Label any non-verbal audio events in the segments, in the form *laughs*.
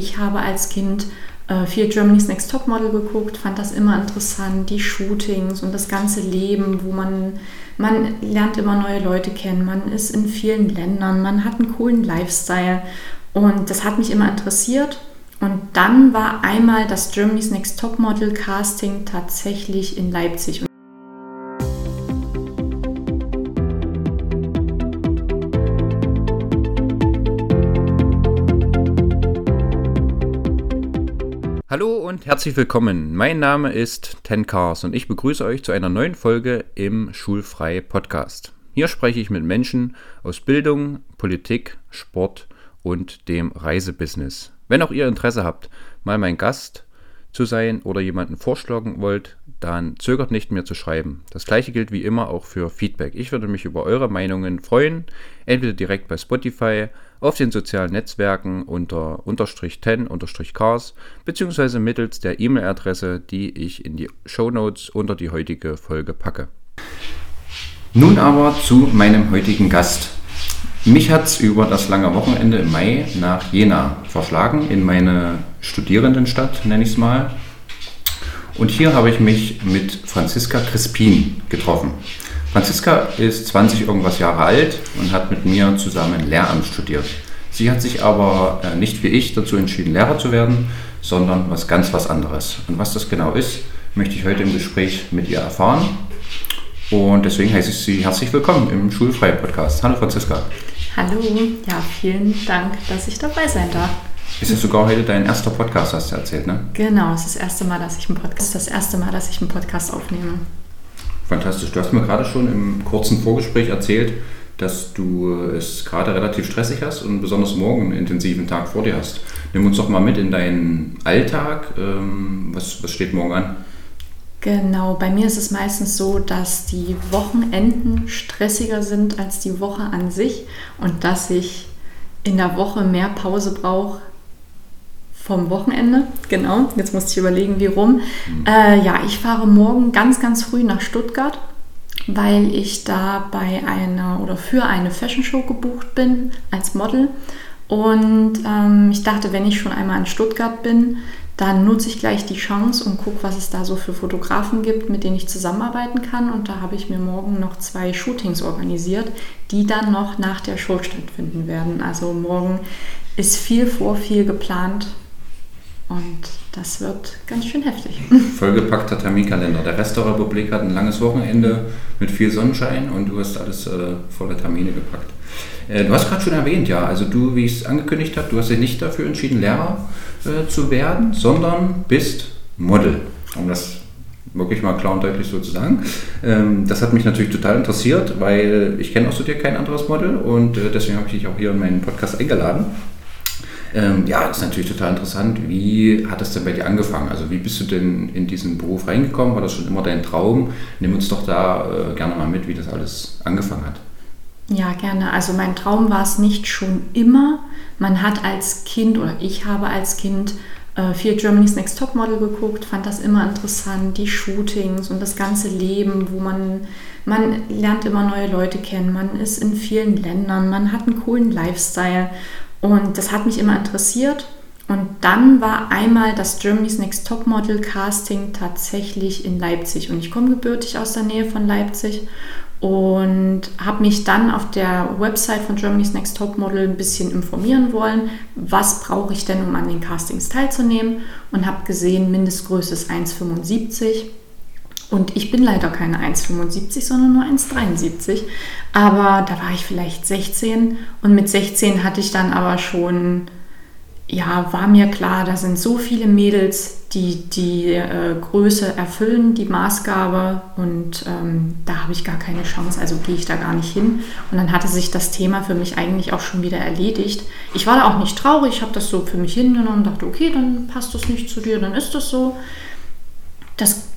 Ich habe als Kind äh, viel Germany's Next Top Model geguckt, fand das immer interessant, die Shootings und das ganze Leben, wo man, man lernt immer neue Leute kennen, man ist in vielen Ländern, man hat einen coolen Lifestyle und das hat mich immer interessiert. Und dann war einmal das Germany's Next Top Model Casting tatsächlich in Leipzig. Und herzlich willkommen. Mein Name ist Ten Cars und ich begrüße euch zu einer neuen Folge im Schulfrei Podcast. Hier spreche ich mit Menschen aus Bildung, Politik, Sport und dem Reisebusiness. Wenn auch ihr Interesse habt, mal mein Gast zu sein oder jemanden vorschlagen wollt, dann zögert nicht mehr zu schreiben. Das gleiche gilt wie immer auch für Feedback. Ich würde mich über eure Meinungen freuen, entweder direkt bei Spotify, auf den sozialen Netzwerken unter unterstrich 10 unterstrich cars beziehungsweise mittels der E-Mail-Adresse, die ich in die Show Notes unter die heutige Folge packe. Nun aber zu meinem heutigen Gast. Mich hat es über das lange Wochenende im Mai nach Jena verschlagen, in meine Studierendenstadt, nenne ich es mal. Und hier habe ich mich mit Franziska Crispin getroffen. Franziska ist 20 irgendwas Jahre alt und hat mit mir zusammen Lehramt studiert. Sie hat sich aber äh, nicht wie ich dazu entschieden, Lehrer zu werden, sondern was ganz was anderes. Und was das genau ist, möchte ich heute im Gespräch mit ihr erfahren. Und deswegen heiße ich Sie herzlich willkommen im Schulfrei-Podcast. Hallo Franziska. Hallo, ja, vielen Dank, dass ich dabei sein darf. Ist es sogar heute dein erster Podcast, hast du erzählt, ne? Genau, es ist das erste Mal, dass ich einen Podcast, das erste Mal, dass ich einen Podcast aufnehme. Fantastisch. Du hast mir gerade schon im kurzen Vorgespräch erzählt, dass du es gerade relativ stressig hast und besonders morgen einen intensiven Tag vor dir hast. Nimm uns doch mal mit in deinen Alltag. Ähm, was, was steht morgen an? Genau, bei mir ist es meistens so, dass die Wochenenden stressiger sind als die Woche an sich und dass ich in der Woche mehr Pause brauche vom Wochenende. Genau, jetzt musste ich überlegen, wie rum. Mhm. Äh, ja, ich fahre morgen ganz, ganz früh nach Stuttgart, weil ich da bei einer oder für eine Fashion Show gebucht bin als Model. Und ähm, ich dachte, wenn ich schon einmal in Stuttgart bin, dann nutze ich gleich die Chance und gucke, was es da so für Fotografen gibt, mit denen ich zusammenarbeiten kann. Und da habe ich mir morgen noch zwei Shootings organisiert, die dann noch nach der Show stattfinden werden. Also morgen ist viel vor, viel geplant. Und das wird ganz schön heftig. *laughs* Vollgepackter Terminkalender. Der Rest der Republik hat ein langes Wochenende mit viel Sonnenschein und du hast alles äh, voller Termine gepackt. Äh, du hast gerade schon erwähnt, ja, also du, wie ich es angekündigt habe, du hast dich nicht dafür entschieden, Lehrer äh, zu werden, sondern bist Model. Um das wirklich mal klar und deutlich so zu sagen. Ähm, das hat mich natürlich total interessiert, weil ich kenne außer dir kein anderes Model und äh, deswegen habe ich dich auch hier in meinen Podcast eingeladen. Ähm, ja, ist natürlich total interessant. Wie hat das denn bei dir angefangen? Also wie bist du denn in diesen Beruf reingekommen? War das schon immer dein Traum? Nimm uns doch da äh, gerne mal mit, wie das alles angefangen hat. Ja, gerne. Also mein Traum war es nicht schon immer. Man hat als Kind oder ich habe als Kind äh, viel Germany's Next Top Model geguckt, fand das immer interessant, die Shootings und das ganze Leben, wo man, man lernt immer neue Leute kennen, man ist in vielen Ländern, man hat einen coolen Lifestyle und das hat mich immer interessiert. Und dann war einmal das Germany's Next Top Model Casting tatsächlich in Leipzig. Und ich komme gebürtig aus der Nähe von Leipzig und habe mich dann auf der Website von Germany's Next Top Model ein bisschen informieren wollen, was brauche ich denn, um an den Castings teilzunehmen und habe gesehen, Mindestgröße ist 1,75 und ich bin leider keine 1,75, sondern nur 1,73. Aber da war ich vielleicht 16 und mit 16 hatte ich dann aber schon, ja, war mir klar, da sind so viele Mädels, die die äh, Größe erfüllen, die Maßgabe und ähm, da habe ich gar keine Chance, also gehe ich da gar nicht hin. Und dann hatte sich das Thema für mich eigentlich auch schon wieder erledigt. Ich war da auch nicht traurig, ich habe das so für mich hingenommen dachte, okay, dann passt das nicht zu dir, dann ist das so. Das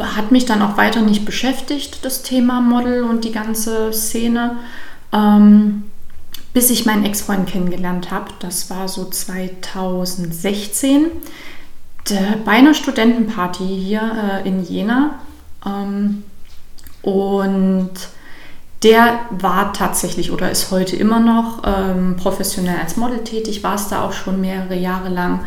hat mich dann auch weiter nicht beschäftigt, das Thema Model und die ganze Szene, ähm, bis ich meinen Ex-Freund kennengelernt habe. Das war so 2016 bei einer Studentenparty hier äh, in Jena. Ähm, und Der war tatsächlich oder ist heute immer noch ähm, professionell als Model tätig, war es da auch schon mehrere Jahre lang.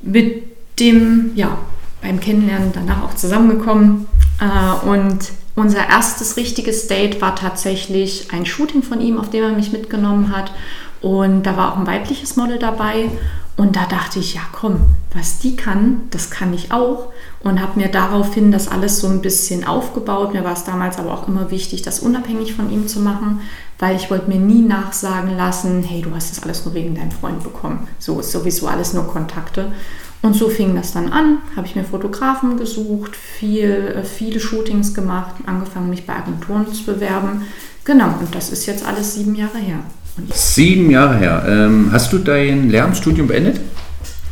Mit dem, ja, beim Kennenlernen danach auch zusammengekommen. Äh, und unser erstes richtiges Date war tatsächlich ein Shooting von ihm, auf dem er mich mitgenommen hat. Und da war auch ein weibliches Model dabei. Und da dachte ich, ja komm, was die kann, das kann ich auch. Und habe mir daraufhin das alles so ein bisschen aufgebaut. Mir war es damals aber auch immer wichtig, das unabhängig von ihm zu machen, weil ich wollte mir nie nachsagen lassen, hey, du hast das alles nur wegen deinem Freund bekommen. So ist sowieso alles nur Kontakte. Und so fing das dann an, habe ich mir Fotografen gesucht, viel, äh, viele Shootings gemacht, angefangen mich bei Agenturen zu bewerben. Genau, und das ist jetzt alles sieben Jahre her. Sieben Jahre her. Ähm, hast du dein Lehramtsstudium beendet?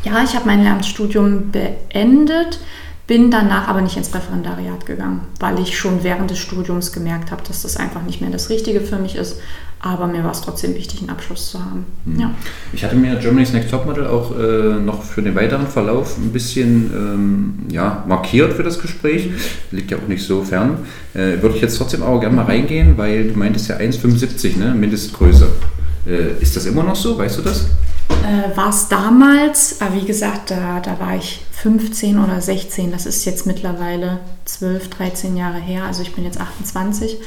Ja, ich habe mein Lehramtsstudium beendet, bin danach aber nicht ins Referendariat gegangen, weil ich schon während des Studiums gemerkt habe, dass das einfach nicht mehr das Richtige für mich ist. Aber mir war es trotzdem wichtig, einen Abschluss zu haben. Mhm. Ja. Ich hatte mir Germany's Next Topmodel auch äh, noch für den weiteren Verlauf ein bisschen ähm, ja, markiert für das Gespräch. Liegt ja auch nicht so fern. Äh, Würde ich jetzt trotzdem aber gerne mal reingehen, weil du meintest ja 1,75, ne? Mindestgröße. Äh, ist das immer noch so? Weißt du das? Äh, war es damals, aber wie gesagt, da, da war ich 15 oder 16. Das ist jetzt mittlerweile 12, 13 Jahre her. Also ich bin jetzt 28.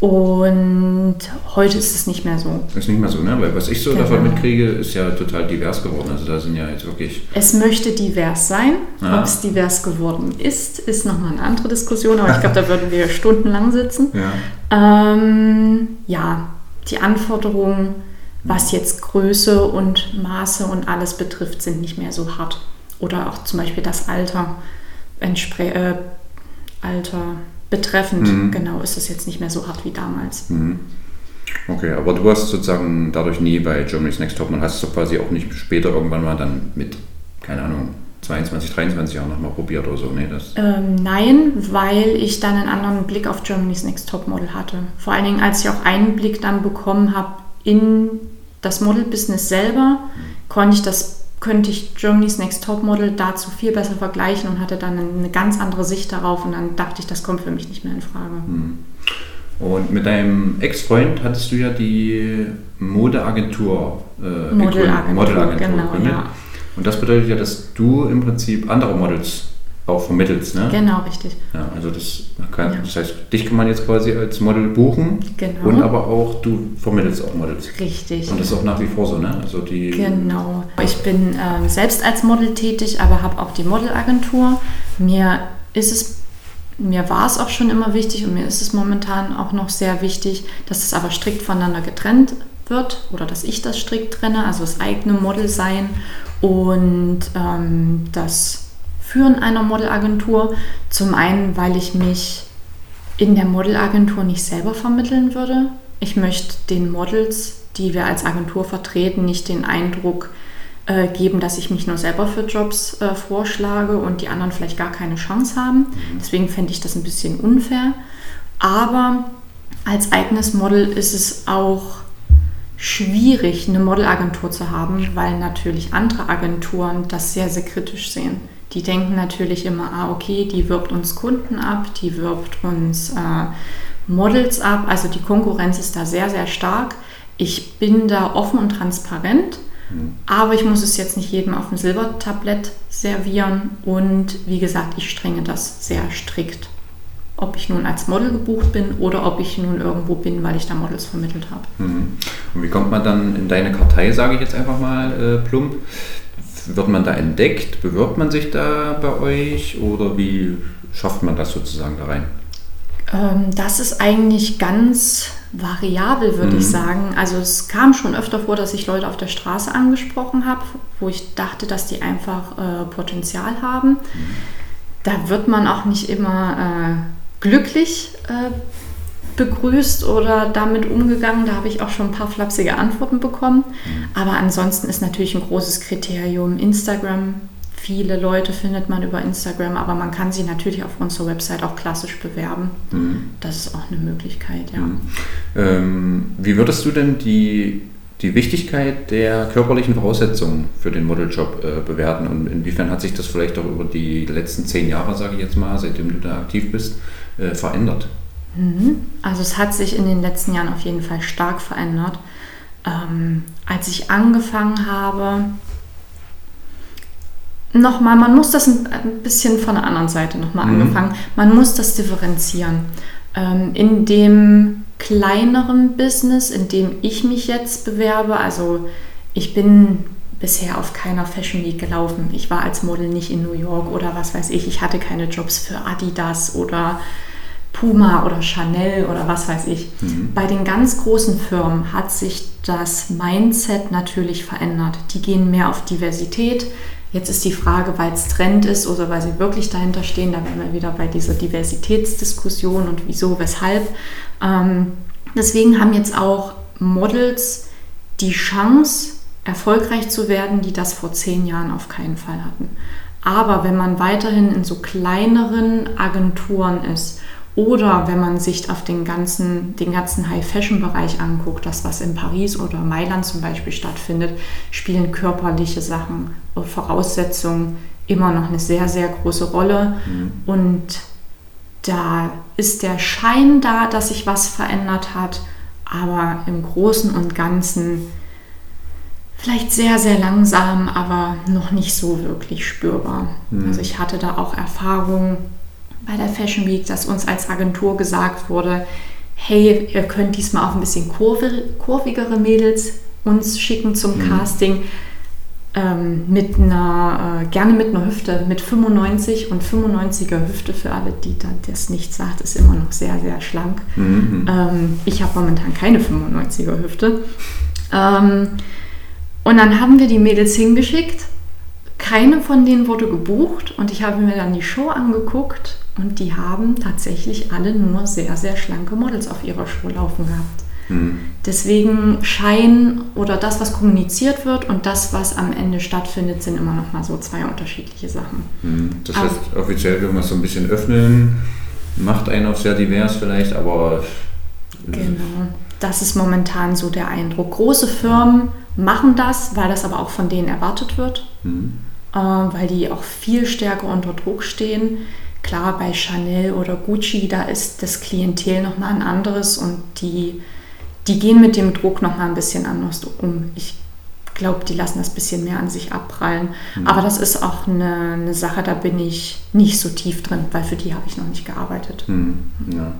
Und heute ist es nicht mehr so. Ist nicht mehr so, ne? Weil was ich so genau. davon mitkriege, ist ja total divers geworden. Also da sind ja jetzt wirklich. Es möchte divers sein. Ah. Ob es divers geworden ist, ist nochmal eine andere Diskussion. Aber ich glaube, da würden wir stundenlang sitzen. Ja, ähm, ja die Anforderungen was jetzt Größe und Maße und alles betrifft, sind nicht mehr so hart. Oder auch zum Beispiel das Alter, äh, Alter betreffend, mhm. genau, ist es jetzt nicht mehr so hart wie damals. Mhm. Okay, aber du hast sozusagen dadurch nie bei Germany's Next Top, man hast du quasi auch nicht später irgendwann mal dann mit, keine Ahnung, 22, 23 Jahren nochmal probiert oder so? Nee, das ähm, nein, weil ich dann einen anderen Blick auf Germany's Next Top Model hatte. Vor allen Dingen, als ich auch einen Blick dann bekommen habe in das Model-Business selber, konnte ich das, könnte ich Germany's Next Top Model dazu viel besser vergleichen und hatte dann eine ganz andere Sicht darauf und dann dachte ich, das kommt für mich nicht mehr in Frage. Hm. Und mit deinem Ex-Freund hattest du ja die Modeagentur äh, Modelagentur, Modelagentur genau, ja. Und das bedeutet ja, dass du im Prinzip andere Models auch vermittelst, ne? Genau, richtig. Ja, also das, kann, ja. das heißt, dich kann man jetzt quasi als Model buchen genau. und aber auch du vermittelst auch Models. Richtig. Und das ist auch nach wie vor so, ne? Also die genau. Ich bin ähm, selbst als Model tätig, aber habe auch die Modelagentur. Mir ist es mir war es auch schon immer wichtig und mir ist es momentan auch noch sehr wichtig, dass es aber strikt voneinander getrennt wird oder dass ich das strikt trenne, also das eigene Model sein und ähm, das Führen einer Modelagentur. Zum einen, weil ich mich in der Modelagentur nicht selber vermitteln würde. Ich möchte den Models, die wir als Agentur vertreten, nicht den Eindruck äh, geben, dass ich mich nur selber für Jobs äh, vorschlage und die anderen vielleicht gar keine Chance haben. Deswegen fände ich das ein bisschen unfair. Aber als eigenes Model ist es auch schwierig, eine Modelagentur zu haben, weil natürlich andere Agenturen das sehr, sehr kritisch sehen. Die denken natürlich immer, ah, okay, die wirbt uns Kunden ab, die wirbt uns äh, Models ab. Also die Konkurrenz ist da sehr, sehr stark. Ich bin da offen und transparent, mhm. aber ich muss es jetzt nicht jedem auf dem Silbertablett servieren. Und wie gesagt, ich strenge das sehr strikt. Ob ich nun als Model gebucht bin oder ob ich nun irgendwo bin, weil ich da Models vermittelt habe. Mhm. Und wie kommt man dann in deine Kartei, sage ich jetzt einfach mal äh, plump? Wird man da entdeckt? Bewirbt man sich da bei euch oder wie schafft man das sozusagen da rein? Ähm, das ist eigentlich ganz variabel, würde mhm. ich sagen. Also es kam schon öfter vor, dass ich Leute auf der Straße angesprochen habe, wo ich dachte, dass die einfach äh, Potenzial haben. Mhm. Da wird man auch nicht immer äh, glücklich äh, begrüßt oder damit umgegangen. Da habe ich auch schon ein paar flapsige Antworten bekommen. Mhm. Aber ansonsten ist natürlich ein großes Kriterium Instagram. Viele Leute findet man über Instagram, aber man kann sie natürlich auf unserer Website auch klassisch bewerben. Mhm. Das ist auch eine Möglichkeit, ja. Mhm. Ähm, wie würdest du denn die, die Wichtigkeit der körperlichen Voraussetzungen für den Modeljob äh, bewerten und inwiefern hat sich das vielleicht auch über die letzten zehn Jahre, sage ich jetzt mal, seitdem du da aktiv bist, äh, verändert? Mhm. Also es hat sich in den letzten Jahren auf jeden Fall stark verändert. Ähm, als ich angefangen habe, nochmal, man muss das ein bisschen von der anderen Seite nochmal mhm. angefangen, man muss das differenzieren. Ähm, in dem kleineren Business, in dem ich mich jetzt bewerbe, also ich bin bisher auf keiner Fashion Week gelaufen. Ich war als Model nicht in New York oder was weiß ich. Ich hatte keine Jobs für Adidas oder Puma oder Chanel oder was weiß ich. Mhm. Bei den ganz großen Firmen hat sich das Mindset natürlich verändert. Die gehen mehr auf Diversität. Jetzt ist die Frage, weil es Trend ist oder weil sie wirklich dahinter stehen, da wären wir wieder bei dieser Diversitätsdiskussion und wieso, weshalb. Ähm, deswegen haben jetzt auch Models die Chance, erfolgreich zu werden, die das vor zehn Jahren auf keinen Fall hatten. Aber wenn man weiterhin in so kleineren Agenturen ist oder wenn man sich auf den ganzen, den ganzen High-Fashion-Bereich anguckt, das was in Paris oder Mailand zum Beispiel stattfindet, spielen körperliche Sachen, Voraussetzungen immer noch eine sehr, sehr große Rolle. Mhm. Und da ist der Schein da, dass sich was verändert hat, aber im Großen und Ganzen vielleicht sehr, sehr langsam, aber noch nicht so wirklich spürbar. Mhm. Also ich hatte da auch Erfahrungen bei der Fashion Week, dass uns als Agentur gesagt wurde, hey, ihr könnt diesmal auch ein bisschen kurvigere Mädels uns schicken zum mhm. Casting. Ähm, mit einer, äh, gerne mit einer Hüfte mit 95 und 95er Hüfte für alle, die da das nicht sagt, ist immer noch sehr, sehr schlank. Mhm. Ähm, ich habe momentan keine 95er Hüfte. Ähm, und dann haben wir die Mädels hingeschickt. Keine von denen wurde gebucht und ich habe mir dann die Show angeguckt und die haben tatsächlich alle nur sehr, sehr schlanke Models auf ihrer Show laufen gehabt. Mhm. Deswegen Schein oder das, was kommuniziert wird und das, was am Ende stattfindet, sind immer noch mal so zwei unterschiedliche Sachen. Mhm. Das heißt, aber, offiziell, wenn wir es so ein bisschen öffnen, macht einen auch sehr divers vielleicht, aber... Genau, das ist momentan so der Eindruck. Große Firmen machen das, weil das aber auch von denen erwartet wird, mhm. äh, weil die auch viel stärker unter Druck stehen. Klar, bei Chanel oder Gucci, da ist das Klientel nochmal ein anderes und die, die gehen mit dem Druck nochmal ein bisschen anders um. Ich glaube, die lassen das ein bisschen mehr an sich abprallen. Mhm. Aber das ist auch eine, eine, Sache, da bin ich nicht so tief drin, weil für die habe ich noch nicht gearbeitet. Mhm. Ja.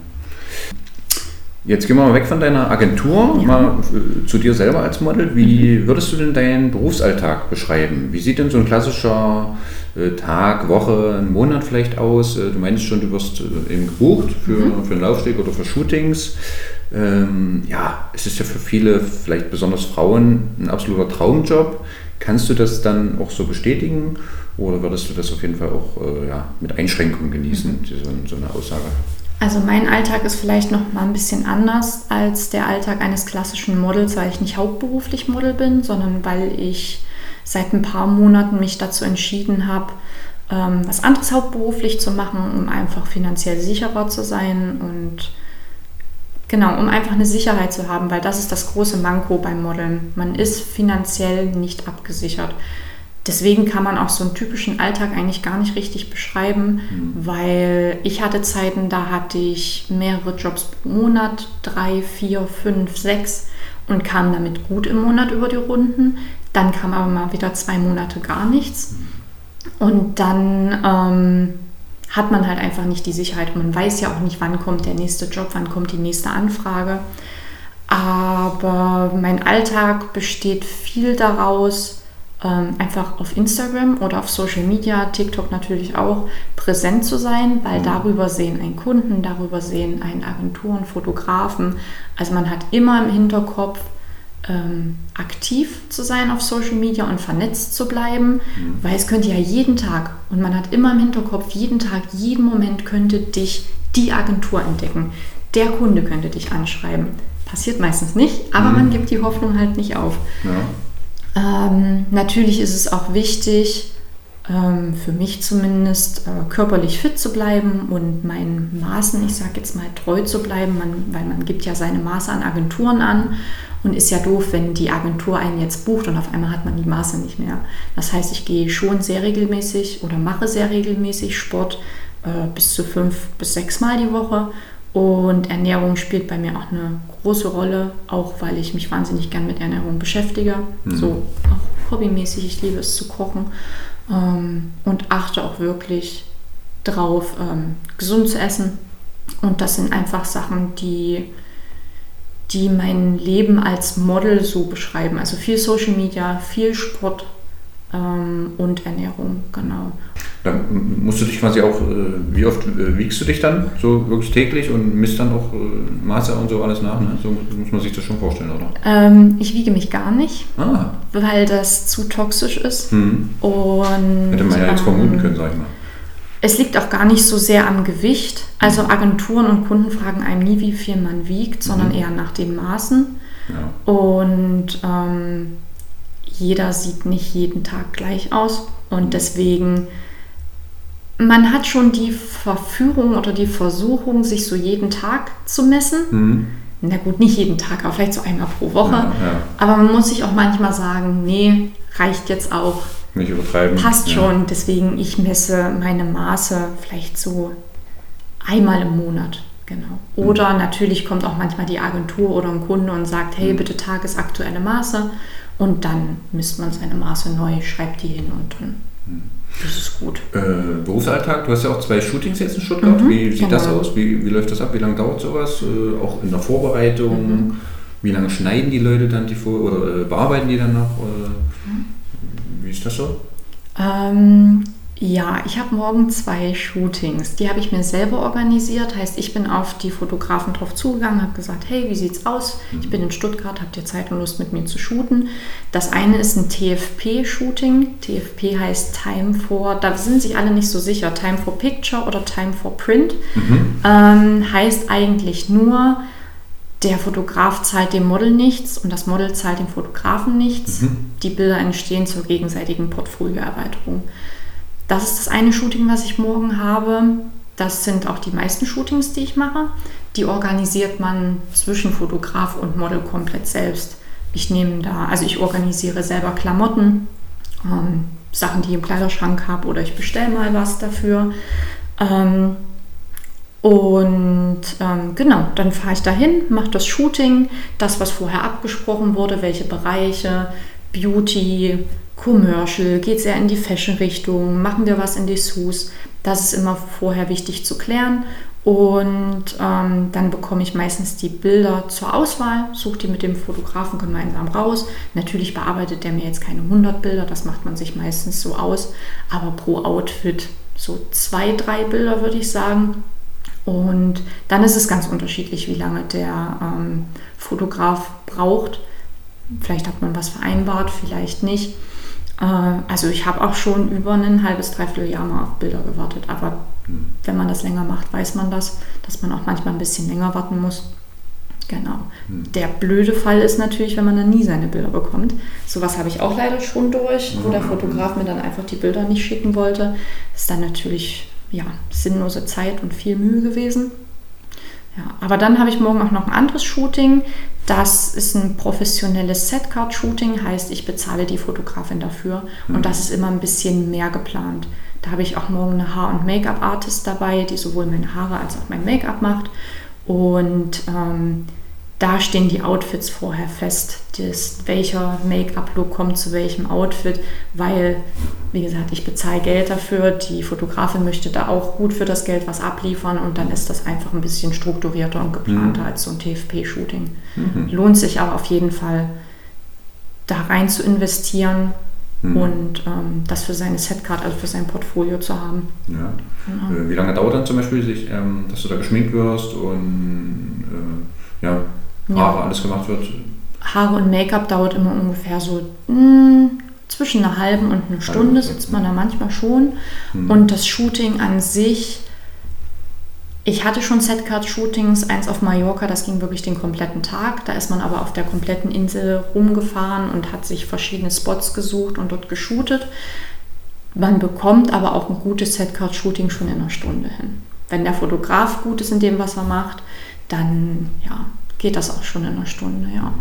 Jetzt gehen wir mal weg von deiner Agentur, ja. mal äh, zu dir selber als Model. Wie mhm. würdest du denn deinen Berufsalltag beschreiben? Wie sieht denn so ein klassischer äh, Tag, Woche, ein Monat vielleicht aus? Äh, du meinst schon, du wirst eben gebucht für, mhm. für einen Laufsteg oder für Shootings. Ähm, ja, es ist ja für viele, vielleicht besonders Frauen, ein absoluter Traumjob. Kannst du das dann auch so bestätigen oder würdest du das auf jeden Fall auch ja, mit Einschränkungen genießen, mhm. diese, so eine Aussage? Also mein Alltag ist vielleicht noch mal ein bisschen anders als der Alltag eines klassischen Models, weil ich nicht hauptberuflich Model bin, sondern weil ich seit ein paar Monaten mich dazu entschieden habe, ähm, was anderes hauptberuflich zu machen, um einfach finanziell sicherer zu sein und genau, um einfach eine Sicherheit zu haben, weil das ist das große Manko beim Modeln. Man ist finanziell nicht abgesichert deswegen kann man auch so einen typischen Alltag eigentlich gar nicht richtig beschreiben, mhm. weil ich hatte Zeiten, da hatte ich mehrere Jobs pro Monat, drei, vier, fünf, sechs und kam damit gut im Monat über die Runden. Dann kam aber mal wieder zwei Monate gar nichts. Und dann ähm, hat man halt einfach nicht die Sicherheit. Man weiß ja auch nicht, wann kommt der nächste Job, wann kommt die nächste Anfrage. Aber mein Alltag besteht viel daraus, ähm, einfach auf Instagram oder auf Social Media, TikTok natürlich auch, präsent zu sein, weil mhm. darüber sehen ein Kunden, darüber sehen ein Agenturen, Fotografen. Also man hat immer im Hinterkopf, ähm, aktiv zu sein auf Social Media und vernetzt zu bleiben, mhm. weil es könnte ja jeden Tag und man hat immer im Hinterkopf, jeden Tag, jeden Moment könnte dich die Agentur entdecken. Der Kunde könnte dich anschreiben. Passiert meistens nicht, aber mhm. man gibt die Hoffnung halt nicht auf. Ja. Ähm, natürlich ist es auch wichtig, ähm, für mich zumindest, äh, körperlich fit zu bleiben und meinen Maßen, ich sage jetzt mal, treu zu bleiben, man, weil man gibt ja seine Maße an Agenturen an und ist ja doof, wenn die Agentur einen jetzt bucht und auf einmal hat man die Maße nicht mehr. Das heißt, ich gehe schon sehr regelmäßig oder mache sehr regelmäßig Sport äh, bis zu fünf bis sechs Mal die Woche Und Ernährung spielt bei mir auch eine große Rolle, auch weil ich mich wahnsinnig gern mit Ernährung beschäftige. Mhm. So auch hobbymäßig, ich liebe es zu kochen ähm, und achte auch wirklich drauf, ähm, gesund zu essen. Und das sind einfach Sachen, die, die mein Leben als Model so beschreiben. Also viel Social Media, viel Sport ähm, und Ernährung, genau. Dann musst du dich quasi auch, äh, wie oft äh, wiegst du dich dann? So wirklich täglich und misst dann auch äh, Maße und so alles nach? Ne? So muss man sich das schon vorstellen, oder? Ähm, ich wiege mich gar nicht, ah. weil das zu toxisch ist. Mhm. Und, Hätte man ja jetzt vermuten können, sag ich mal. Es liegt auch gar nicht so sehr am Gewicht. Also Agenturen und Kunden fragen einem nie, wie viel man wiegt, sondern mhm. eher nach den Maßen. Ja. Und ähm, jeder sieht nicht jeden Tag gleich aus. Und deswegen man hat schon die Verführung oder die Versuchung, sich so jeden Tag zu messen. Mhm. Na gut, nicht jeden Tag, aber vielleicht so einmal pro Woche. Ja, ja. Aber man muss sich auch manchmal sagen, nee, reicht jetzt auch. Nicht übertreiben. Passt ja. schon. Deswegen, ich messe meine Maße vielleicht so einmal im Monat. Genau. Mhm. Oder mhm. natürlich kommt auch manchmal die Agentur oder ein Kunde und sagt, hey, mhm. bitte tagesaktuelle Maße. Und dann misst man seine Maße neu, schreibt die hin und dann mhm. Das ist gut. Äh, Berufsalltag, du hast ja auch zwei Shootings jetzt in Stuttgart. Mhm, Wie sieht genau. das aus? Wie, wie läuft das ab? Wie lange dauert sowas? Äh, auch in der Vorbereitung? Mhm. Wie lange schneiden die Leute dann die Vor oder äh, bearbeiten die dann noch? Mhm. Wie ist das so? Ähm, ja, ich habe morgen zwei Shootings. Die habe ich mir selber organisiert. Heißt, ich bin auf die Fotografen drauf zugegangen, habe gesagt, hey, wie sieht's aus? Ich bin in Stuttgart, habt ihr Zeit und Lust mit mir zu shooten? Das eine ist ein TFP-Shooting. TFP heißt Time for, da sind sich alle nicht so sicher, Time for Picture oder Time for Print. Mhm. Ähm, heißt eigentlich nur, der Fotograf zahlt dem Model nichts und das Model zahlt dem Fotografen nichts. Mhm. Die Bilder entstehen zur gegenseitigen Portfolioerweiterung. Das ist das eine Shooting, was ich morgen habe. Das sind auch die meisten Shootings, die ich mache. Die organisiert man zwischen Fotograf und Model komplett selbst. Ich nehme da, also ich organisiere selber Klamotten, ähm, Sachen, die ich im Kleiderschrank habe oder ich bestelle mal was dafür. Ähm, und ähm, genau, dann fahre ich dahin, mache das Shooting, das, was vorher abgesprochen wurde, welche Bereiche, Beauty, Commercial, geht es eher in die Fashion-Richtung, machen wir was in die Sus. Das ist immer vorher wichtig zu klären. Und ähm, dann bekomme ich meistens die Bilder zur Auswahl, suche die mit dem Fotografen gemeinsam raus. Natürlich bearbeitet der mir jetzt keine 100 Bilder, das macht man sich meistens so aus. Aber pro Outfit so zwei, drei Bilder würde ich sagen. Und dann ist es ganz unterschiedlich, wie lange der ähm, Fotograf braucht. Vielleicht hat man was vereinbart, vielleicht nicht. Äh, also ich habe auch schon über ein halbes, dreiviertel Jahr mal auf Bilder gewartet. Aber hm. wenn man das länger macht, weiß man das, dass man auch manchmal ein bisschen länger warten muss. Genau. Hm. Der blöde Fall ist natürlich, wenn man dann nie seine Bilder bekommt. Sowas habe ich auch leider schon durch, wo der Fotograf mir dann einfach die Bilder nicht schicken wollte. Das ist dann natürlich ja, sinnlose Zeit und viel Mühe gewesen. Ja, aber dann habe ich morgen auch noch ein anderes Shooting. Das ist ein professionelles Setcard-Shooting, heißt, ich bezahle die Fotografin dafür mhm. und das ist immer ein bisschen mehr geplant. Da habe ich auch morgen eine Haar- und Make-up-Artist dabei, die sowohl meine Haare als auch mein Make-up macht. Und ähm, da stehen die Outfits vorher fest, das, welcher Make-up-Look kommt zu welchem Outfit, weil, wie gesagt, ich bezahle Geld dafür, die Fotografin möchte da auch gut für das Geld was abliefern und dann ist das einfach ein bisschen strukturierter und geplanter mhm. als so ein TFP-Shooting. Mhm. Lohnt sich aber auf jeden Fall, da rein zu investieren, Mhm. und ähm, das für seine Setcard, also für sein Portfolio zu haben. Ja. Genau. Äh, wie lange dauert dann zum Beispiel, sich, ähm, dass du da geschminkt wirst und äh, ja, Haare, ja. alles gemacht wird? Haare und Make-up dauert immer ungefähr so mh, hm, zwischen einer halben und einer Stunde sitzt man da manchmal schon. Mhm. Und das Shooting an sich, ich hatte schon Setcard-Shootings, eins auf Mallorca, das ging wirklich den kompletten Tag. Da ist man aber auf der kompletten Insel rumgefahren und hat sich verschiedene Spots gesucht und dort geshootet. Man bekommt aber auch ein gutes Setcard-Shooting schon in einer Stunde hin. Wenn der Fotograf gut ist in dem, was er macht, dann ja, geht das auch schon in einer Stunde, ja.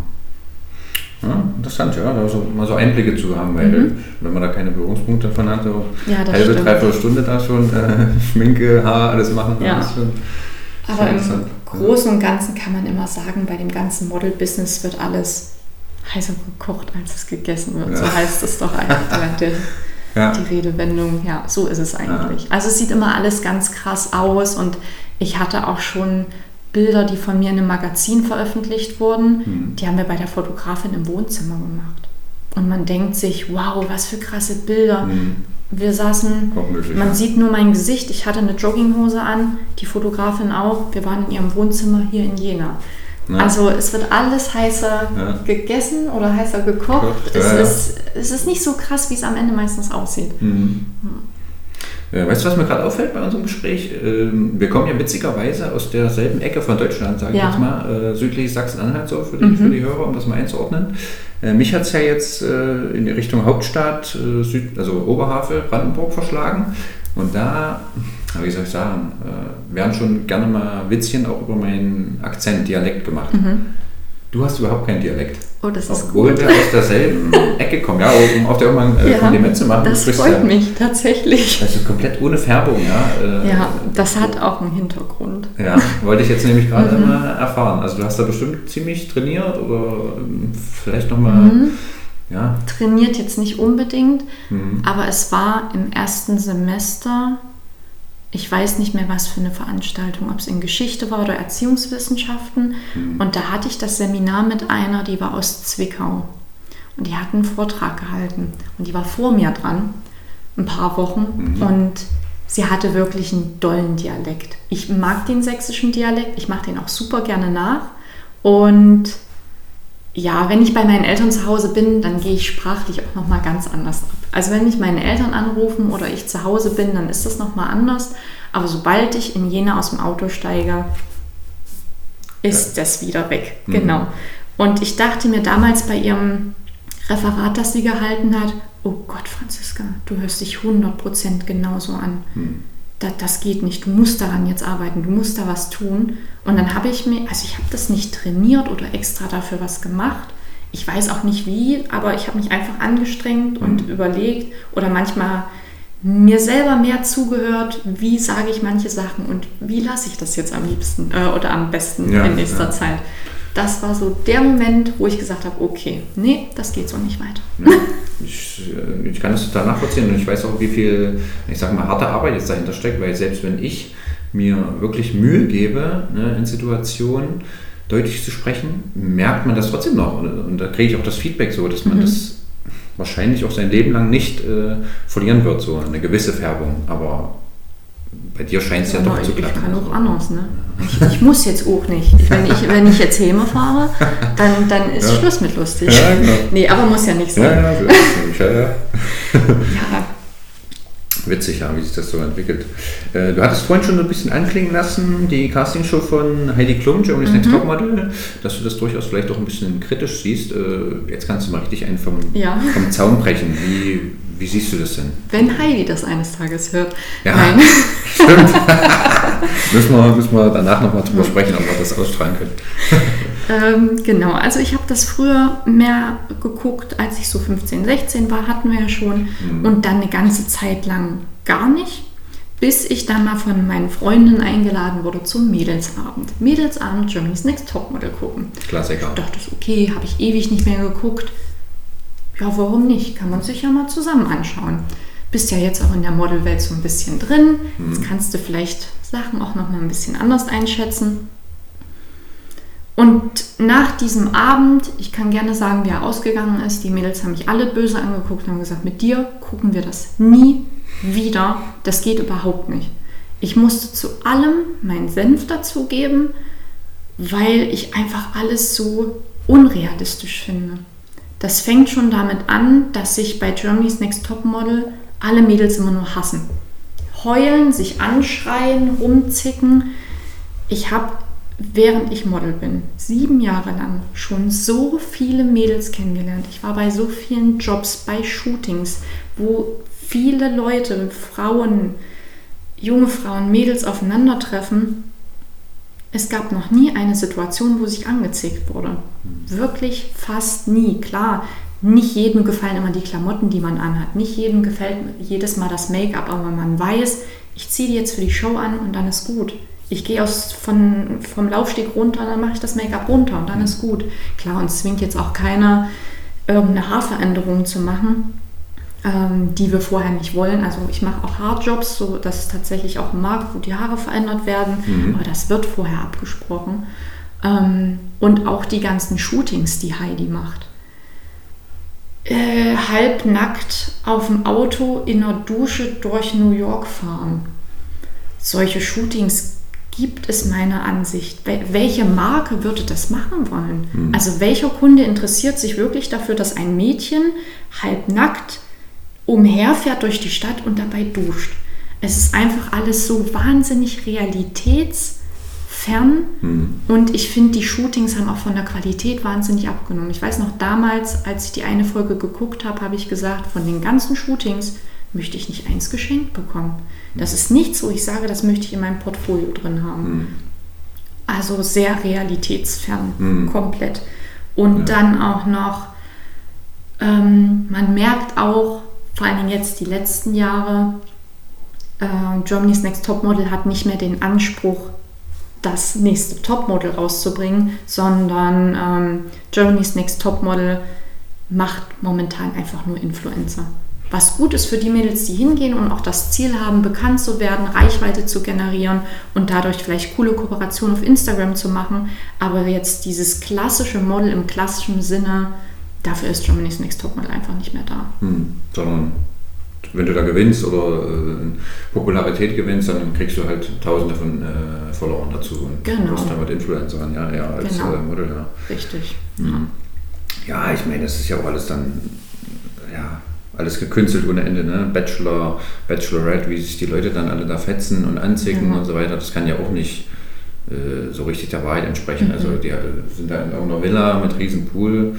Ja, interessant, ja, da so, mal so Einblicke zu haben, weil mhm. wenn man da keine Berührungspunkte davon hat, so ja, halbe, stimmt. dreiviertel Stunde da schon äh, *laughs* Schminke, Haar, alles machen, ja. ist schon, Aber im Großen und Ganzen kann man immer sagen, bei dem ganzen Model-Business wird alles heißer gekocht, als es gegessen wird. Ja. So heißt es doch eigentlich. *laughs* ja. Die Redewendung, ja, so ist es eigentlich. Also es sieht immer alles ganz krass aus und ich hatte auch schon Bilder, die von mir in einem Magazin veröffentlicht wurden, hm. die haben wir bei der Fotografin im Wohnzimmer gemacht. Und man denkt sich, wow, was für krasse Bilder. Hm. Wir saßen, man ja. sieht nur mein Gesicht, ich hatte eine Jogginghose an, die Fotografin auch. Wir waren in ihrem Wohnzimmer hier in Jena. Ja. Also es wird alles heißer ja. gegessen oder heißer gekocht. Kocht, es, ist, es ist nicht so krass, wie es am Ende meistens aussieht. Mhm. Ja, weißt du, was mir gerade auffällt bei unserem Gespräch? Ähm, wir kommen ja witzigerweise aus derselben Ecke von Deutschland, sage ich jetzt mal, äh, südlich Sachsen-Anhalt so für die, mhm. für die Hörer, um das mal einzuordnen. Äh, mich hat es ja jetzt äh, in die Richtung Hauptstadt, Süd, also Oberhavel, Brandenburg verschlagen. Und da, wie soll ich sagen, werden schon gerne mal Witzchen auch über meinen Akzent, Dialekt gemacht. Mhm. Du hast überhaupt keinen Dialekt. Oh, das ist Obwohl gut. wir aus derselben *laughs* Ecke kommen, ja, um auf der irgendwann äh, ja, Kompliment zu machen. Das freut ja, mich tatsächlich. Also komplett ohne Färbung, ja. Äh, ja, das hat auch einen Hintergrund. Ja, wollte ich jetzt nämlich gerade mhm. mal erfahren. Also du hast da bestimmt ziemlich trainiert oder ähm, vielleicht nochmal... Mhm. Ja. Trainiert jetzt nicht unbedingt, mhm. aber es war im ersten Semester ich weiß nicht mehr, was für eine Veranstaltung, ob es in Geschichte war oder Erziehungswissenschaften. Mhm. Und da hatte ich das Seminar mit einer, die war aus Zwickau. Und die hat einen Vortrag gehalten. Und die war vor mir dran, ein paar Wochen. Mhm. Und sie hatte wirklich einen dollen Dialekt. Ich mag den sächsischen Dialekt, ich mache den auch super gerne nach. Und ja, wenn ich bei meinen Eltern zu Hause bin, dann gehe ich sprachlich auch nochmal ganz anders ab. Also wenn mich meine Eltern anrufen oder ich zu Hause bin, dann ist das nochmal anders. Aber sobald ich in Jena aus dem Auto steige, ist ja. das wieder weg. Mhm. Genau. Und ich dachte mir damals bei ihrem Referat, das sie gehalten hat, oh Gott, Franziska, du hörst dich 100% genauso an. Mhm. Das, das geht nicht, du musst daran jetzt arbeiten, du musst da was tun. Und dann habe ich mir, also ich habe das nicht trainiert oder extra dafür was gemacht, ich weiß auch nicht wie, aber ich habe mich einfach angestrengt und mhm. überlegt oder manchmal mir selber mehr zugehört, wie sage ich manche Sachen und wie lasse ich das jetzt am liebsten äh, oder am besten ja, in nächster ja. Zeit. Das war so der Moment, wo ich gesagt habe, okay, nee, das geht so nicht weiter. Ja, *laughs* ich, äh, ich, kann das total nachvollziehen und ich weiß auch, wie viel, ich sage mal, harte Arbeit jetzt dahinter steckt, weil selbst wenn ich mir wirklich Mühe gebe ne, in Situationen, deutlich zu sprechen, merkt man das trotzdem noch. Und, und da kriege ich auch das Feedback so, dass man mhm. das wahrscheinlich auch sein Leben lang nicht äh, verlieren wird, so eine gewisse Färbung. Aber bei dir scheint es ja, ja doch zu klappen. Ich kann auch anders, ne? Ich, ich, muss jetzt auch nicht. Wenn ich, wenn ich jetzt Häme fahre, dann, dann ist ja. Schluss mit lustig. Ja, genau. Nee, aber muss ja nicht sein. Ja, ja, so es ja, ja. ja, witzig, ja, wie sich das so entwickelt. Äh, du hattest vorhin schon ein bisschen anklingen lassen, die Castingshow von Heidi Klum, Germany's mhm. Next Topmodel, dass du das durchaus vielleicht auch ein bisschen kritisch siehst. Äh, jetzt kannst du mal richtig einen vom, vom Zaun brechen. Wie, wie siehst du das denn? Wenn Heidi das eines Tages hört. Ja, Nein. *laughs* stimmt. *laughs* müssen, wir, müssen wir danach nochmal drüber sprechen, ob wir das ausstrahlen können. *laughs* ähm, genau, also ich habe das früher mehr geguckt, als ich so 15, 16 war, hatten wir ja schon. Mhm. Und dann eine ganze Zeit lang gar nicht, bis ich dann mal von meinen Freundinnen eingeladen wurde zum Mädelsabend. Mädelsabend Germany's Next Topmodel gucken. Klassiker. Ich dachte, okay, habe ich ewig nicht mehr geguckt ja, warum nicht? Kann man sich ja mal zusammen anschauen. Bist ja jetzt auch in der Modelwelt so ein bisschen drin. Mhm. Jetzt kannst du vielleicht Sachen auch noch mal ein bisschen anders einschätzen. Und nach diesem Abend, ich kann gerne sagen, wie er ausgegangen ist, die Mädels haben mich alle böse angeguckt und haben gesagt, mit dir gucken wir das nie wieder. Das geht überhaupt nicht. Ich musste zu allem meinen Senf dazugeben, weil ich einfach alles so unrealistisch finde. Das fängt schon damit an, dass sich bei Germany's Next Top Model alle Mädels immer nur hassen. Heulen, sich anschreien, rumzicken. Ich habe, während ich Model bin, sieben Jahre lang schon so viele Mädels kennengelernt. Ich war bei so vielen Jobs, bei Shootings, wo viele Leute, Frauen, junge Frauen, Mädels aufeinandertreffen es gab noch nie eine Situation, wo sich angezickt wurde. Wirklich fast nie. Klar, nicht jedem gefallen immer die Klamotten, die man anhat. Nicht jedem gefällt jedes Mal das Make-up, aber man weiß, ich ziehe die jetzt für die Show an und dann ist gut. ich gehe aus von, vom Laufsteg runter, dann mache ich das Make-up runter und dann ist gut. Klar, uns zwingt jetzt auch keiner, irgendeine Haarveränderung zu machen, ähm, die wir vorher nicht wollen. Also ich mache auch Haarjobs, so dass es tatsächlich auch ein Markt, wo die Haare verändert werden, mhm. aber das wird vorher abgesprochen. Ähm, und auch die ganzen Shootings, die Heidi macht. Äh, halbnackt auf dem Auto in einer Dusche durch New York fahren. Solche Shootings gibt es meiner Ansicht. Welche Marke würde das machen wollen? Mhm. Also welcher Kunde interessiert sich wirklich dafür, dass ein Mädchen halbnackt umherfährt durch die Stadt und dabei duscht? Es ist einfach alles so wahnsinnig realitätsfern mhm. und ich finde, die Shootings haben auch von der Qualität wahnsinnig abgenommen. Ich weiß noch damals, als ich die eine Folge geguckt habe, habe ich gesagt, von den ganzen Shootings möchte ich nicht eins geschenkt bekommen. Das ist nichts, wo ich sage, das möchte ich in meinem Portfolio drin haben. Mhm. Also sehr realitätsfern, mhm. komplett. Und ja. dann auch noch, ähm, man merkt auch, vor allen Dingen jetzt die letzten Jahre, äh, Germany's Next Topmodel hat nicht mehr den Anspruch, das nächste Topmodel rauszubringen, sondern ähm, Germany's Next Topmodel macht momentan einfach nur Influencer was gut ist für die Mädels, die hingehen und auch das Ziel haben, bekannt zu werden, Reichweite zu generieren und dadurch vielleicht coole Kooperationen auf Instagram zu machen. Aber jetzt dieses klassische Model im klassischen Sinne, dafür ist Germany's Next Topmodel einfach nicht mehr da. Hm, sondern wenn du da gewinnst oder äh, Popularität gewinnst, dann kriegst du halt tausende von äh, Followern dazu und genau. bist damit Influencer, ja, ja als genau. äh, Model. Ja. Richtig. Hm. Ja, ich meine, das ist ja auch alles dann, ja, alles gekünstelt ohne Ende, ne? Bachelor, Bachelorette, wie sich die Leute dann alle da fetzen und anzicken ja. und so weiter, das kann ja auch nicht äh, so richtig der Wahrheit entsprechen. Mhm. Also die sind da in irgendeiner Villa mit riesen Pool.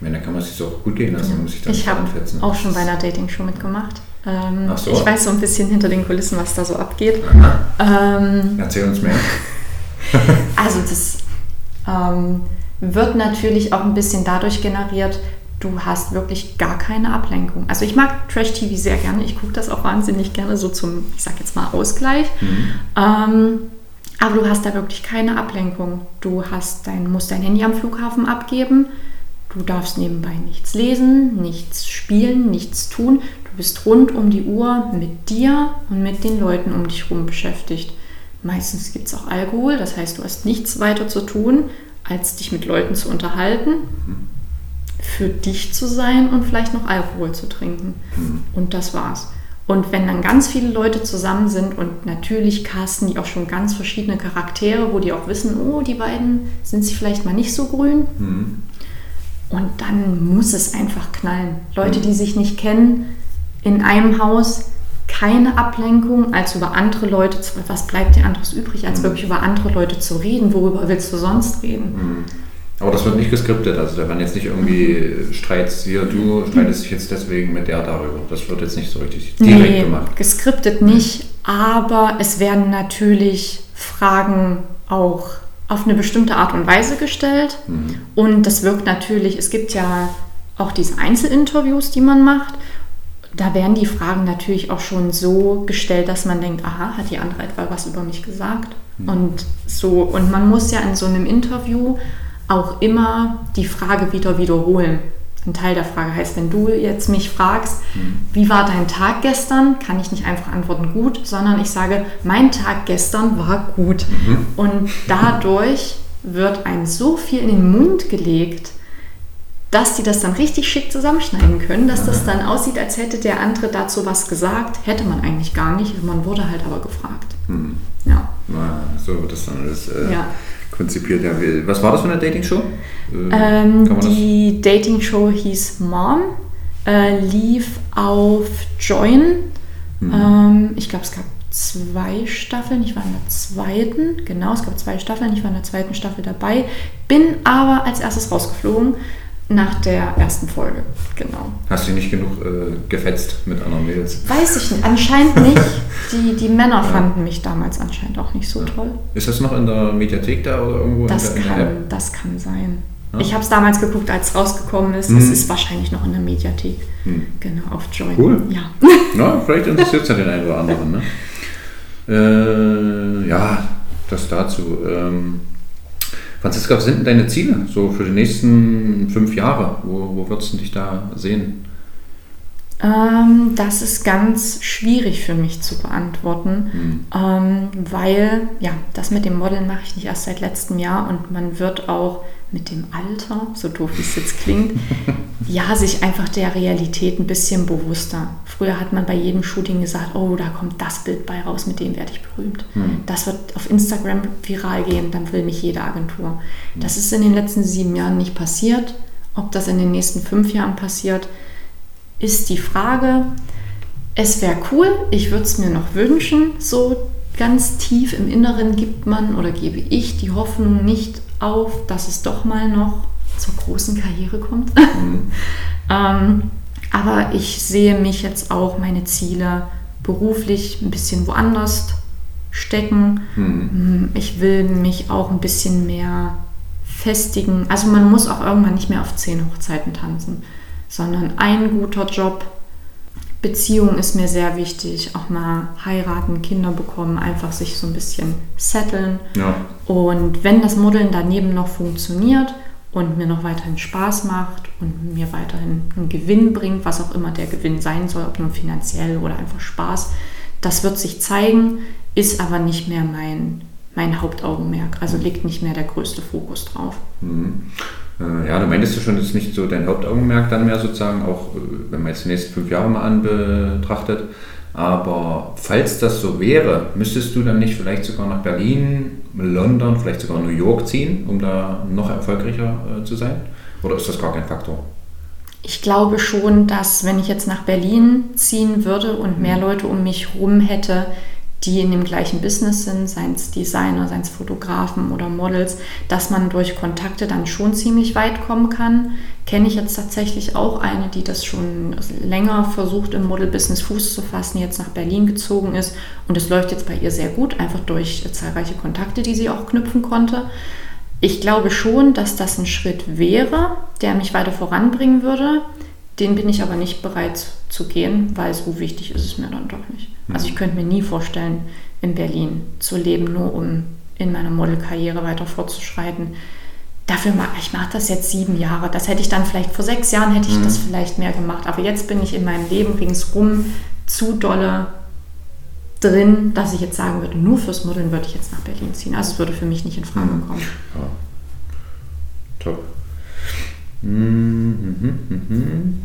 Ich meine, da kann man sich auch gut gehen lassen, muss sich dann Ich habe auch schon bei einer Dating-Show mitgemacht. Ähm, so. Ich weiß so ein bisschen hinter den Kulissen, was da so abgeht. Ähm, Erzähl uns mehr. *laughs* also das ähm, wird natürlich auch ein bisschen dadurch generiert, du hast wirklich gar keine Ablenkung. Also ich mag Trash-TV sehr gerne, ich gucke das auch wahnsinnig gerne so zum, ich sag jetzt mal, Ausgleich. Mhm. Ähm, aber du hast da wirklich keine Ablenkung. Du hast dein, musst dein Handy am Flughafen abgeben. Du darfst nebenbei nichts lesen, nichts spielen, nichts tun. Du bist rund um die Uhr mit dir und mit den Leuten um dich herum beschäftigt. Meistens gibt es auch Alkohol, das heißt, du hast nichts weiter zu tun, als dich mit Leuten zu unterhalten. Für dich zu sein und vielleicht noch Alkohol zu trinken. Mhm. Und das war's. Und wenn dann ganz viele Leute zusammen sind und natürlich casten die auch schon ganz verschiedene Charaktere, wo die auch wissen, oh, die beiden sind sich vielleicht mal nicht so grün. Mhm. Und dann muss es einfach knallen. Leute, die sich nicht kennen, in einem Haus keine Ablenkung, als über andere Leute zu, was bleibt dir anderes übrig, als mhm. wirklich über andere Leute zu reden? Worüber willst du sonst reden? Mhm. Aber das wird nicht geskriptet, also da werden jetzt nicht irgendwie Streits, hier, du streitest dich jetzt deswegen mit der darüber. Das wird jetzt nicht so richtig direkt nee, gemacht. Geskriptet nicht, aber es werden natürlich Fragen auch auf eine bestimmte Art und Weise gestellt. Mhm. Und das wirkt natürlich, es gibt ja auch diese Einzelinterviews, die man macht. Da werden die Fragen natürlich auch schon so gestellt, dass man denkt, aha, hat die andere etwa was über mich gesagt? Mhm. Und so, und man muss ja in so einem Interview auch immer die Frage wieder wiederholen. Ein Teil der Frage heißt, wenn du jetzt mich fragst, mhm. wie war dein Tag gestern, kann ich nicht einfach antworten gut, sondern ich sage, mein Tag gestern war gut. Mhm. Und dadurch wird einem so viel in den Mund gelegt, dass die das dann richtig schick zusammenschneiden können, dass das dann aussieht, als hätte der andere dazu was gesagt. Hätte man eigentlich gar nicht, man wurde halt aber gefragt. Mhm. Ja. So wird das dann alles. Äh, ja konzipiert. Ja, was war das für eine Dating-Show? Äh, ähm, die Dating-Show hieß Mom, äh, lief auf Join. Mhm. Ähm, ich glaube, es gab zwei Staffeln. Ich war in der zweiten. Genau, es gab zwei Staffeln. Ich war in der zweiten Staffel dabei. Bin aber als erstes rausgeflogen nach der ersten Folge, genau. Hast du nicht genug äh, gefetzt mit anderen Mädels? Weiß ich nicht, anscheinend nicht. *laughs* Die, die Männer ja. fanden mich damals anscheinend auch nicht so ja. toll. Ist das noch in der Mediathek da oder irgendwo das in der, kann, in der Das kann sein. Ja? Ich habe es damals geguckt, als es rausgekommen ist. Es mhm. ist wahrscheinlich noch in der Mediathek. Mhm. Genau, auf Join. Cool. Ja. *laughs* Na, vielleicht interessiert es ja den einen oder anderen. Ne? *laughs* Äh, ja, das dazu. Ähm, Franziska, was sind denn deine Ziele so für die nächsten fünf Jahre? Wo, wo würdest du dich da sehen? Ähm, das ist ganz schwierig für mich zu beantworten, mhm. ähm, weil ja, das mit dem Modeln mache ich nicht erst seit letztem Jahr und man wird auch mit dem Alter, so doof wie es jetzt klingt, *laughs* ja, sich einfach der Realität ein bisschen bewusster. Früher hat man bei jedem Shooting gesagt, oh, da kommt das Bild bei raus, mit dem werde ich berühmt. Mhm. Das wird auf Instagram viral gehen, dann will mich jede Agentur. Mhm. Das ist in den letzten sieben Jahren nicht passiert. Ob das in den nächsten fünf Jahren passiert, ist die Frage. Es wäre cool, ich würde es mir noch wünschen. So ganz tief im Inneren gibt man oder gebe ich die Hoffnung nicht auf, dass es doch mal noch zur großen Karriere kommt. Mhm. *laughs* *laughs* ähm, aber ich sehe mich jetzt auch, meine Ziele beruflich ein bisschen woanders stecken. Mhm. Ich will mich auch ein bisschen mehr festigen. Also man muss auch irgendwann nicht mehr auf zehn Hochzeiten tanzen sondern ein guter Job. Beziehung ist mir sehr wichtig, auch mal heiraten, Kinder bekommen, einfach sich so ein bisschen setteln. Ja. Und wenn das Modeln daneben noch funktioniert und mir noch weiterhin Spaß macht und mir weiterhin einen Gewinn bringt, was auch immer der Gewinn sein soll, ob nur finanziell oder einfach Spaß, das wird sich zeigen, ist aber nicht mehr mein, mein Hauptaugenmerk. Also liegt nicht mehr der größte Fokus drauf. Äh, ja, du meintest du schon, das ist nicht so dein Hauptaugenmerk dann mehr sozusagen, auch äh, wenn man jetzt die nächsten fünf Jahre mal anbetrachtet. Aber falls das so wäre, müsstest du dann nicht vielleicht sogar nach Berlin, London, vielleicht sogar New York ziehen, um da noch erfolgreicher äh, zu sein? Oder ist das gar kein Faktor? Ich glaube schon, dass wenn ich jetzt nach Berlin ziehen würde und mehr mhm. Leute um mich herum hätte, die in dem gleichen Business sind, seien es Designer, seien es Fotografen oder Models, dass man durch Kontakte dann schon ziemlich weit kommen kann. Kenne ich jetzt tatsächlich auch eine, die das schon länger versucht, im Model-Business Fuß zu fassen, jetzt nach Berlin gezogen ist und es läuft jetzt bei ihr sehr gut, einfach durch zahlreiche Kontakte, die sie auch knüpfen konnte. Ich glaube schon, dass das ein Schritt wäre, der mich weiter voranbringen würde. Den bin ich aber nicht bereit zu gehen, weil so wichtig ist es mir dann doch nicht. Also ich könnte mir nie vorstellen, in Berlin zu leben, nur um in meiner Modelkarriere weiter fortzuschreiten. Dafür mache ich mache das jetzt sieben Jahre. Das hätte ich dann vielleicht vor sechs Jahren hätte ich mhm. das vielleicht mehr gemacht. Aber jetzt bin ich in meinem Leben ringsrum zu dolle drin, dass ich jetzt sagen würde, nur fürs Modeln würde ich jetzt nach Berlin ziehen. Also es würde für mich nicht in Frage mhm. kommen. Ja. Top. Mhm, mhm, mhm.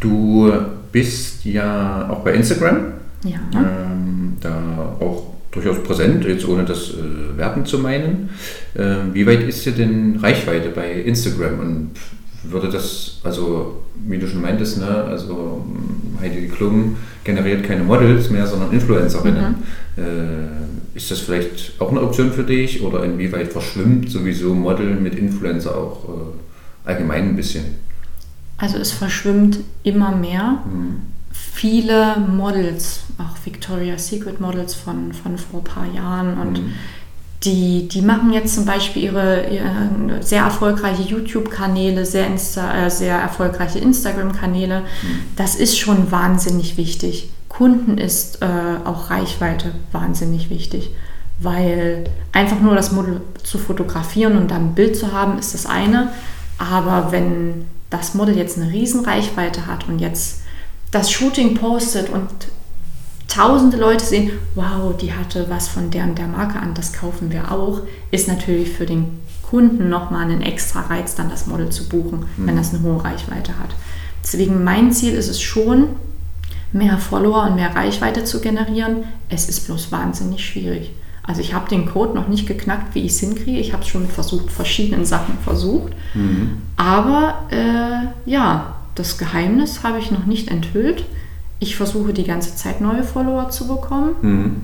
Du bist ja auch bei Instagram. Ja. Ähm, da auch durchaus präsent, jetzt ohne das äh, werten zu meinen. Äh, wie weit ist dir denn Reichweite bei Instagram und würde das, also wie du schon meintest, ne, also Heidi Klum generiert keine Models mehr, sondern Influencerinnen. Mhm. Äh, ist das vielleicht auch eine Option für dich oder inwieweit verschwimmt sowieso Model mit Influencer auch äh, allgemein ein bisschen? Also es verschwimmt immer mehr. Mhm viele Models, auch Victoria's Secret Models von, von vor ein paar Jahren und mhm. die, die machen jetzt zum Beispiel ihre, ihre sehr erfolgreiche YouTube-Kanäle, sehr, Insta, äh, sehr erfolgreiche Instagram-Kanäle. Mhm. Das ist schon wahnsinnig wichtig. Kunden ist äh, auch Reichweite wahnsinnig wichtig, weil einfach nur das Model zu fotografieren und dann ein Bild zu haben, ist das eine. Aber wenn das Model jetzt eine riesen Reichweite hat und jetzt das Shooting postet und tausende Leute sehen, wow, die hatte was von der und der Marke an, das kaufen wir auch, ist natürlich für den Kunden nochmal ein extra Reiz, dann das Model zu buchen, mhm. wenn das eine hohe Reichweite hat. Deswegen mein Ziel ist es schon, mehr Follower und mehr Reichweite zu generieren. Es ist bloß wahnsinnig schwierig. Also ich habe den Code noch nicht geknackt, wie ich es hinkriege. Ich habe es schon mit versucht, verschiedenen Sachen versucht. Mhm. Aber äh, ja, das Geheimnis habe ich noch nicht enthüllt. Ich versuche die ganze Zeit neue Follower zu bekommen. Mhm.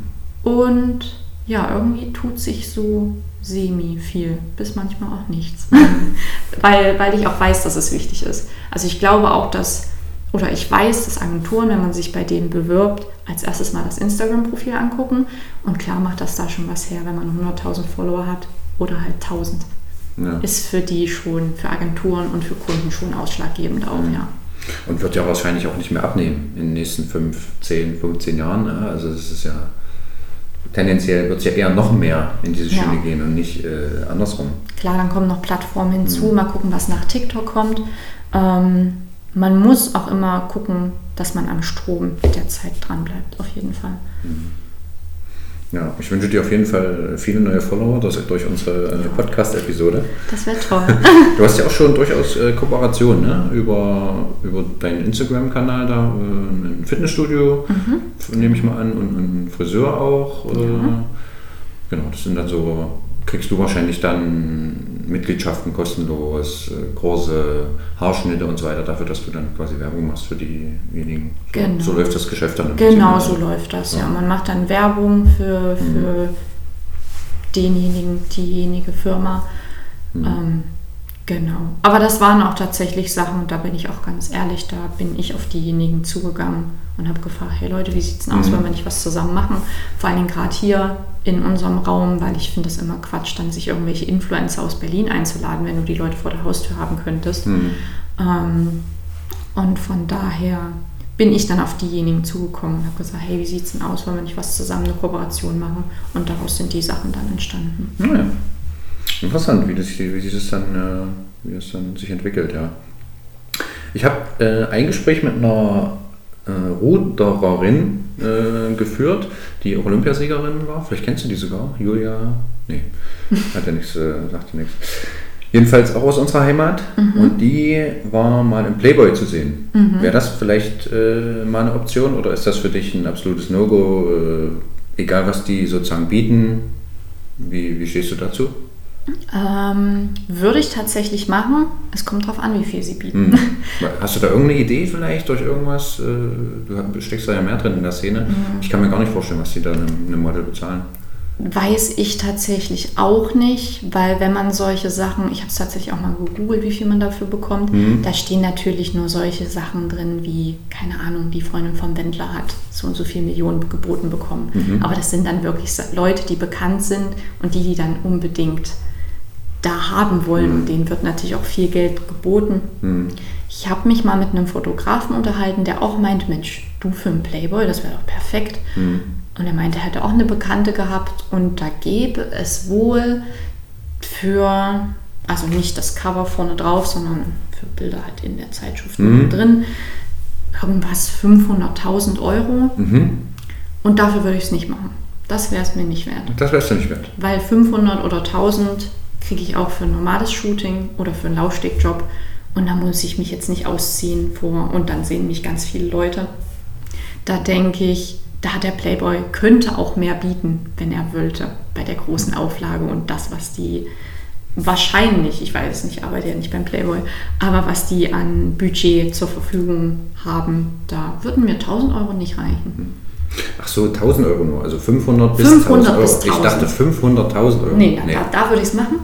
Und ja, irgendwie tut sich so semi viel, bis manchmal auch nichts. *laughs* weil, weil ich auch weiß, dass es wichtig ist. Also ich glaube auch, dass, oder ich weiß, dass Agenturen, wenn man sich bei denen bewirbt, als erstes mal das Instagram-Profil angucken. Und klar macht das da schon was her, wenn man 100.000 Follower hat oder halt 1000 ja. ist für die schon, für Agenturen und für Kunden schon ausschlaggebend auch, mhm. ja. Und wird ja wahrscheinlich auch nicht mehr abnehmen in den nächsten 5, 10, 15 Jahren. Ne? Also das ist ja tendenziell wird es ja eher noch mehr in diese Ja. Schiene gehen und nicht äh, andersrum. Klar, dann kommen noch Plattformen hinzu. Mhm. Mal gucken, was nach TikTok kommt. Ähm, man muss auch immer gucken, dass man am Strom der Zeit dran bleibt, auf jeden Fall. Ja, ich wünsche dir auf jeden Fall viele neue Follower durch, durch unsere äh, Podcast-Episode. Das wäre toll. *laughs* *laughs* Du hast ja auch schon durchaus äh, Kooperationen ne? über, über deinen Instagram-Kanal da, äh, ein Fitnessstudio, nehme ich mal an, und ein Friseur auch. Äh, Ja. Genau, das sind dann so, kriegst du wahrscheinlich dann Mitgliedschaften kostenlos, äh, Kurse, Haarschnitte und so weiter, dafür, dass du dann quasi Werbung machst für diejenigen. So, Genau. so läuft das Geschäft dann. im genau so läuft das, ja. Ja. Mhm. Man macht dann Werbung für, für denjenigen, diejenige Firma. Mhm. Ähm, genau. Aber das waren auch tatsächlich Sachen, und da bin ich auch ganz ehrlich, da bin ich auf diejenigen zugegangen und habe gefragt, hey Leute, wie sieht's denn aus, Mhm. wollen wir nicht was zusammen machen? Vor allen Dingen gerade hier in unserem Raum, weil ich finde das immer Quatsch, dann sich irgendwelche Influencer aus Berlin einzuladen, wenn du die Leute vor der Haustür haben könntest. Mhm. Ähm, und von daher bin ich dann auf diejenigen zugekommen und habe gesagt, hey, wie sieht's denn aus, wollen wir nicht was zusammen, eine Kooperation machen? Und daraus sind die Sachen dann entstanden. Naja. Interessant, wie, das, wie sich das dann, äh, wie das dann sich entwickelt, ja. Ich habe äh, ein Gespräch mit einer äh, Rudererin äh, geführt, die Olympiasiegerin war. Vielleicht kennst du die sogar, Julia. Nee, hat ja nichts, äh, sagt ja nichts. Jedenfalls auch aus unserer Heimat. Und die war mal im Playboy zu sehen. Wäre das vielleicht äh, mal eine Option oder ist das für dich ein absolutes No-Go? Egal, was die sozusagen bieten. Wie, wie stehst du dazu? Ähm, würde ich tatsächlich machen. Es kommt darauf an, wie viel sie bieten. *laughs* Hm. Hast du da irgendeine Idee vielleicht durch irgendwas? äh, Du steckst da ja mehr drin in der Szene. Ich kann mir gar nicht vorstellen, was die da einem, einem Model bezahlen. Weiß ich tatsächlich auch nicht, weil wenn man solche Sachen, ich habe es tatsächlich auch mal gegoogelt, wie viel man dafür bekommt, da stehen natürlich nur solche Sachen drin wie, keine Ahnung, die Freundin vom Wendler hat so und so viel Millionen geboten bekommen. Aber das sind dann wirklich Leute, die bekannt sind und die, die dann unbedingt da haben wollen. Und denen wird natürlich auch viel Geld geboten. Ich habe mich mal mit einem Fotografen unterhalten, der auch meint, Mensch, du für einen Playboy, das wäre doch perfekt. Und er meinte, er hätte auch eine Bekannte gehabt und da gäbe es wohl für, also nicht das Cover vorne drauf, sondern für Bilder halt in der Zeitschrift Mhm. drin, irgendwas 500.000 Euro. Mhm. Und dafür würde ich es nicht machen. Das wäre es mir nicht wert. Das wärst du nicht wert. Weil 500 oder 1000 kriege ich auch für ein normales Shooting oder für einen Laufstegjob. Und da muss ich mich jetzt nicht ausziehen vor und dann sehen mich ganz viele Leute. Da denke ich, da der Playboy könnte auch mehr bieten, wenn er wollte, bei der großen Auflage und das, was die wahrscheinlich, ich weiß es nicht, ich arbeite ja nicht beim Playboy, aber was die an Budget zur Verfügung haben, da würden mir 1000 Euro nicht reichen. Ach so, 1000 Euro nur. Also 500 bis 500 1000 Euro. bis Ich dachte 500.000 Euro. Nee, Da, da würde ich es machen.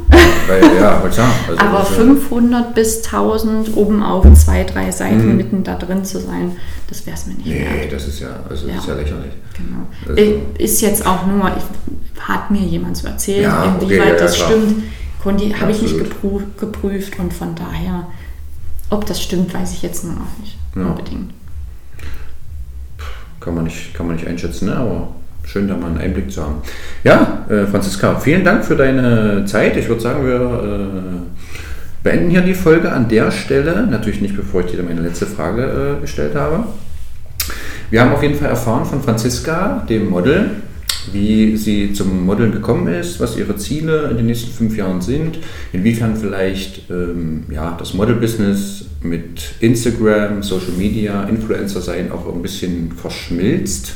Weil, ja, ich *laughs* sagen. Also, Aber das ist ja- 500 bis 1000 oben auf zwei, drei Seiten mitten da drin zu sein, das wäre es mir nicht Nee, wert. das ist ja, also das Ja. ist ja lächerlich. Genau. Also- Äh, Ist jetzt auch nur, ich, hat mir jemand so erzählt, Ja, okay, inwieweit ja, ja, das klar. stimmt, habe ich nicht geprüft, geprüft und von daher, ob das stimmt, weiß ich jetzt nur noch nicht unbedingt. Kann man nicht, kann man nicht einschätzen, ne? aber schön, da mal einen Einblick zu haben. Ja, äh, Franziska, vielen Dank für deine Zeit. Ich würde sagen, wir äh, beenden hier die Folge an der Stelle. Natürlich nicht, bevor ich dir meine letzte Frage äh, gestellt habe. Wir haben auf jeden Fall erfahren von Franziska, dem Model, wie sie zum Modeln gekommen ist, was ihre Ziele in den nächsten fünf Jahren sind, inwiefern vielleicht ähm, ja, das Model-Business mit Instagram, Social Media, Influencer sein auch ein bisschen verschmilzt.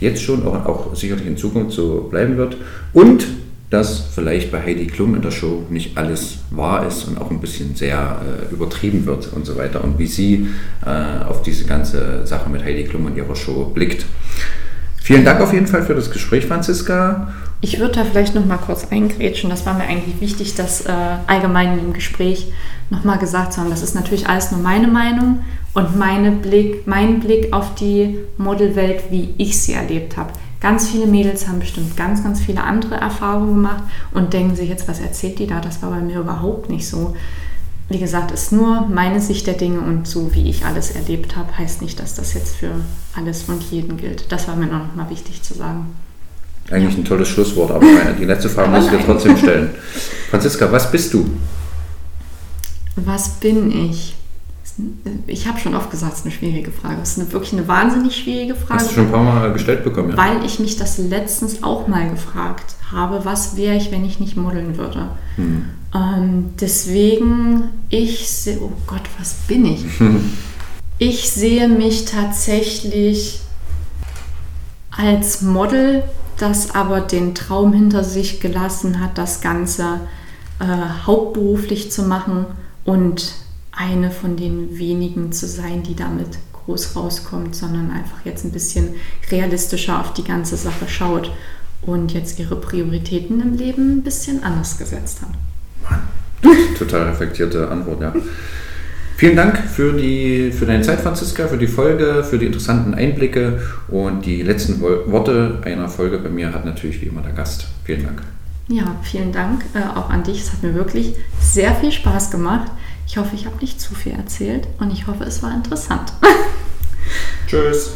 Jetzt schon, auch, auch sicherlich in Zukunft so bleiben wird. Und dass vielleicht bei Heidi Klum in der Show nicht alles wahr ist und auch ein bisschen sehr äh, übertrieben wird und so weiter. Und wie sie äh, auf diese ganze Sache mit Heidi Klum und ihrer Show blickt. Vielen Dank auf jeden Fall für das Gespräch, Franziska. Ich würde da vielleicht noch mal kurz eingrätschen. Das war mir eigentlich wichtig, das äh, allgemein im Gespräch noch mal gesagt zu haben. Das ist natürlich alles nur meine Meinung und meine Blick, mein Blick auf die Modelwelt, wie ich sie erlebt habe. Ganz viele Mädels haben bestimmt ganz, ganz viele andere Erfahrungen gemacht und denken sich jetzt, was erzählt die da? Das war bei mir überhaupt nicht so. Wie gesagt, ist nur meine Sicht der Dinge und so wie ich alles erlebt habe, heißt nicht, dass das jetzt für alles und jeden gilt. Das war mir noch mal wichtig zu sagen. Eigentlich ein tolles Schlusswort, aber die letzte Frage muss ich dir trotzdem *laughs* stellen. Franziska, was bist du? Was bin ich? Ich habe schon oft gesagt, es ist eine schwierige Frage. Es ist eine, wirklich eine wahnsinnig schwierige Frage. Hast du schon ein paar Mal gestellt bekommen, ja? Weil ich mich das letztens auch mal gefragt habe, was wäre ich, wenn ich nicht modeln würde. Hm. Ähm, deswegen, ich sehe, oh Gott, was bin ich? *laughs* ich sehe mich tatsächlich als Model, das aber den Traum hinter sich gelassen hat, das Ganze äh, hauptberuflich zu machen und eine von den wenigen zu sein, die damit groß rauskommt, sondern einfach jetzt ein bisschen realistischer auf die ganze Sache schaut und jetzt ihre Prioritäten im Leben ein bisschen anders gesetzt hat. Mann, total reflektierte Antwort, ja. Vielen Dank für, die, für deine Zeit, Franziska, für die Folge, für die interessanten Einblicke und die letzten Worte einer Folge bei mir hat natürlich wie immer der Gast. Vielen Dank. Ja, vielen Dank äh, auch an dich. Es hat mir wirklich sehr viel Spaß gemacht. Ich hoffe, ich habe nicht zu viel erzählt und ich hoffe, es war interessant. *laughs* Tschüss.